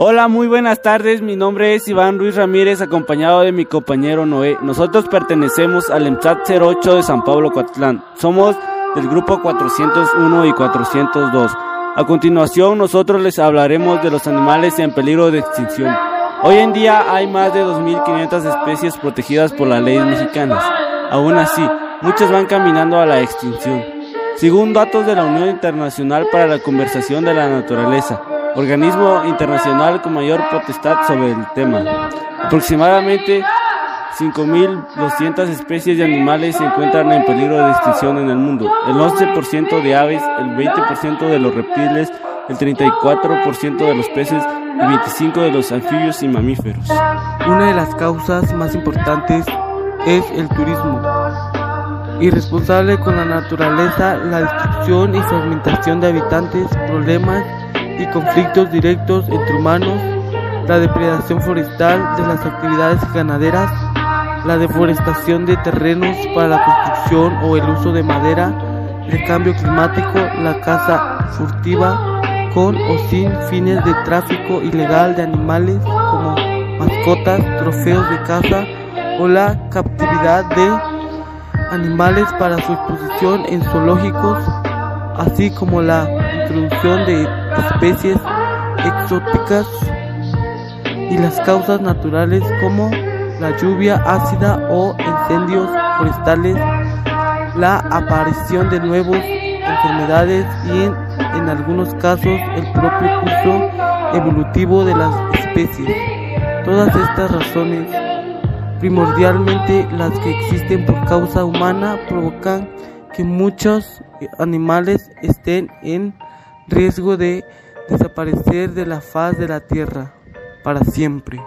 Hola, muy buenas tardes. Mi nombre es Iván Ruiz Ramírez, acompañado de mi compañero Noé. Nosotros pertenecemos al EMSAT 08 de San Pablo Coatlán. Somos del grupo 401 y 402. A continuación, nosotros les hablaremos de los animales en peligro de extinción. Hoy en día hay más de 2.500 especies protegidas por las leyes mexicanas. Aún así, muchas van caminando a la extinción. Según datos de la Unión Internacional para la Conversación de la Naturaleza, organismo internacional con mayor potestad sobre el tema, aproximadamente 5.200 especies de animales se encuentran en peligro de extinción en el mundo. El 11% de aves, el 20% de los reptiles, el 34% de los peces y 25% de los anfibios y mamíferos. Una de las causas más importantes es el turismo, irresponsable con la naturaleza, la destrucción y fragmentación de habitantes, problemas y conflictos directos entre humanos, la depredación forestal de las actividades ganaderas, la deforestación de terrenos para la construcción o el uso de madera, el cambio climático, la caza furtiva con o sin fines de tráfico ilegal de animales como mascotas, trofeos de caza o la captividad de animales para su exposición en zoológicos, así como la introducción de especies exóticas y las causas naturales como la lluvia ácida o incendios forestales, la aparición de nuevas enfermedades y en, en algunos casos el propio curso evolutivo de las especies. Todas estas razones, primordialmente las que existen por causa humana, provocan que muchos animales estén en riesgo de desaparecer de la faz de la tierra para siempre.